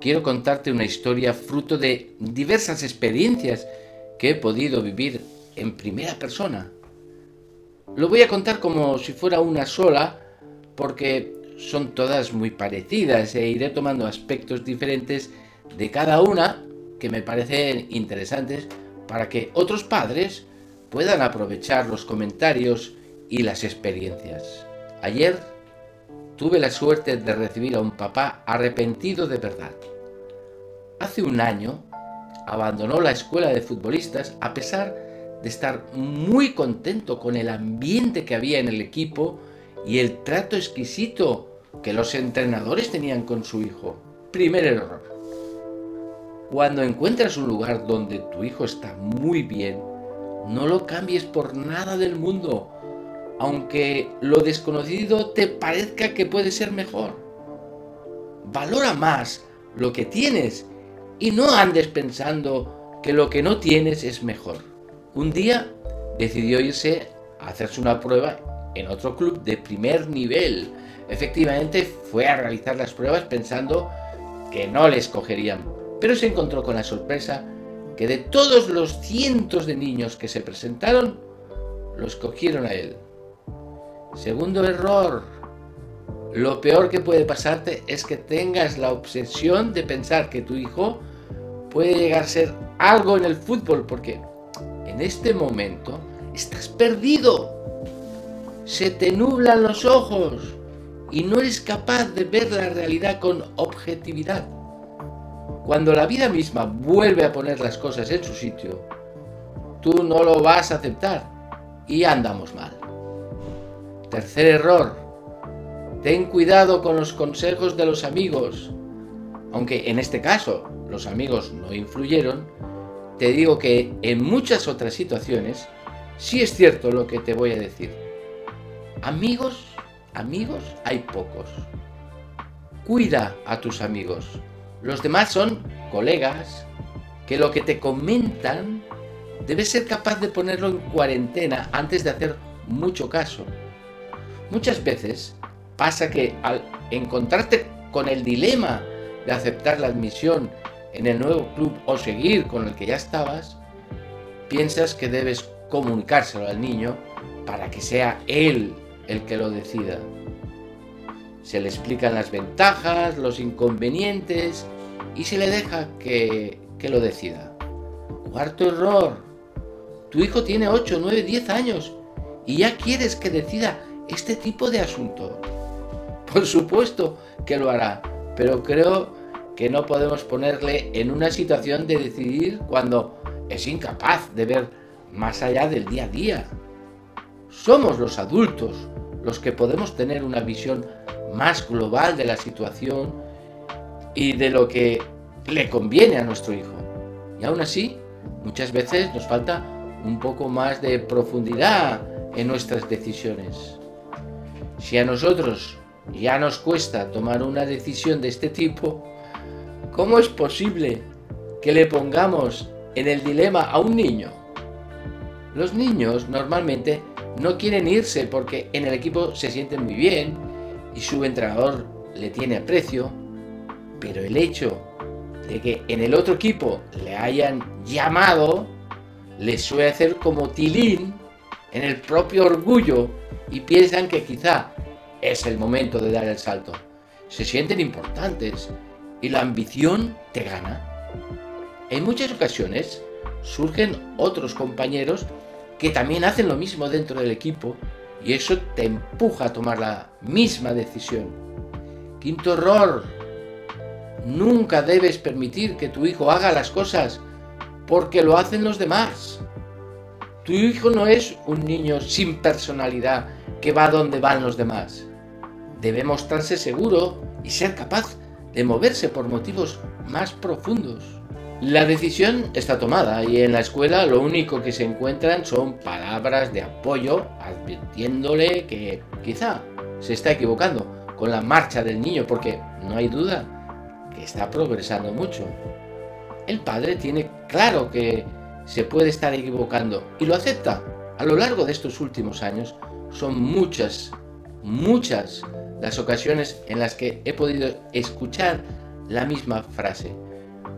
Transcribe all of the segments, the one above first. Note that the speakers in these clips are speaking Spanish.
quiero contarte una historia fruto de diversas experiencias que he podido vivir en primera persona. Lo voy a contar como si fuera una sola, porque son todas muy parecidas e iré tomando aspectos diferentes de cada una que me parecen interesantes para que otros padres puedan aprovechar los comentarios y las experiencias. Ayer tuve la suerte de recibir a un papá arrepentido de verdad. Hace un año abandonó la escuela de futbolistas a pesar de estar muy contento con el ambiente que había en el equipo y el trato exquisito que los entrenadores tenían con su hijo. Primer error. Cuando encuentras un lugar donde tu hijo está muy bien, no lo cambies por nada del mundo aunque lo desconocido te parezca que puede ser mejor. Valora más lo que tienes y no andes pensando que lo que no tienes es mejor. Un día decidió irse a hacerse una prueba en otro club de primer nivel. Efectivamente fue a realizar las pruebas pensando que no le escogerían, pero se encontró con la sorpresa que de todos los cientos de niños que se presentaron, lo escogieron a él. Segundo error. Lo peor que puede pasarte es que tengas la obsesión de pensar que tu hijo puede llegar a ser algo en el fútbol, porque en este momento estás perdido. Se te nublan los ojos y no eres capaz de ver la realidad con objetividad. Cuando la vida misma vuelve a poner las cosas en su sitio, tú no lo vas a aceptar y andamos mal. Tercer error. Ten cuidado con los consejos de los amigos. Aunque en este caso los amigos no influyeron, te digo que en muchas otras situaciones sí es cierto lo que te voy a decir. Amigos, amigos hay pocos. Cuida a tus amigos. Los demás son colegas que lo que te comentan debes ser capaz de ponerlo en cuarentena antes de hacer mucho caso. Muchas veces pasa que al encontrarte con el dilema de aceptar la admisión en el nuevo club o seguir con el que ya estabas, piensas que debes comunicárselo al niño para que sea él el que lo decida. Se le explican las ventajas, los inconvenientes y se le deja que, que lo decida. Cuarto error. Tu hijo tiene 8, 9, 10 años y ya quieres que decida este tipo de asunto. Por supuesto que lo hará, pero creo que no podemos ponerle en una situación de decidir cuando es incapaz de ver más allá del día a día. Somos los adultos los que podemos tener una visión más global de la situación y de lo que le conviene a nuestro hijo. Y aún así, muchas veces nos falta un poco más de profundidad en nuestras decisiones. Si a nosotros ya nos cuesta tomar una decisión de este tipo, ¿cómo es posible que le pongamos en el dilema a un niño? Los niños normalmente no quieren irse porque en el equipo se sienten muy bien y su entrenador le tiene aprecio, pero el hecho de que en el otro equipo le hayan llamado les suele hacer como tilín en el propio orgullo y piensan que quizá es el momento de dar el salto. Se sienten importantes y la ambición te gana. En muchas ocasiones surgen otros compañeros que también hacen lo mismo dentro del equipo y eso te empuja a tomar la misma decisión. Quinto error. Nunca debes permitir que tu hijo haga las cosas porque lo hacen los demás. Tu hijo no es un niño sin personalidad que va donde van los demás. Debe mostrarse seguro y ser capaz de moverse por motivos más profundos. La decisión está tomada y en la escuela lo único que se encuentran son palabras de apoyo advirtiéndole que quizá se está equivocando con la marcha del niño porque no hay duda que está progresando mucho. El padre tiene claro que se puede estar equivocando y lo acepta. A lo largo de estos últimos años son muchas, muchas las ocasiones en las que he podido escuchar la misma frase.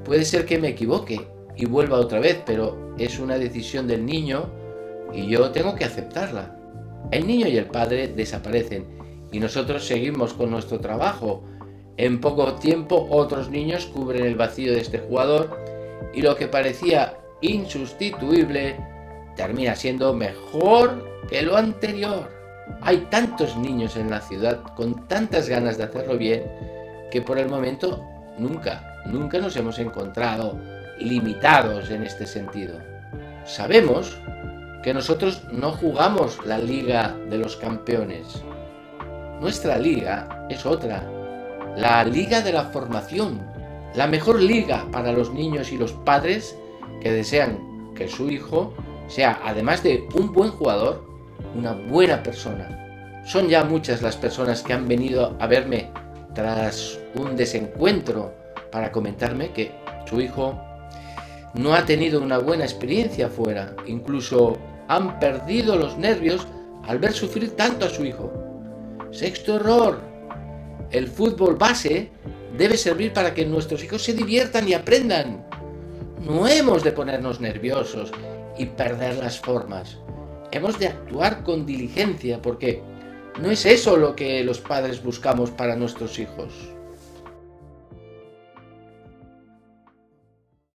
Puede ser que me equivoque y vuelva otra vez, pero es una decisión del niño y yo tengo que aceptarla. El niño y el padre desaparecen y nosotros seguimos con nuestro trabajo. En poco tiempo otros niños cubren el vacío de este jugador y lo que parecía insustituible termina siendo mejor que lo anterior. Hay tantos niños en la ciudad con tantas ganas de hacerlo bien que por el momento nunca, nunca nos hemos encontrado limitados en este sentido. Sabemos que nosotros no jugamos la liga de los campeones. Nuestra liga es otra, la liga de la formación, la mejor liga para los niños y los padres que desean que su hijo sea, además de un buen jugador, una buena persona. Son ya muchas las personas que han venido a verme tras un desencuentro para comentarme que su hijo no ha tenido una buena experiencia fuera. Incluso han perdido los nervios al ver sufrir tanto a su hijo. Sexto error. El fútbol base debe servir para que nuestros hijos se diviertan y aprendan. No hemos de ponernos nerviosos y perder las formas. Hemos de actuar con diligencia porque no es eso lo que los padres buscamos para nuestros hijos.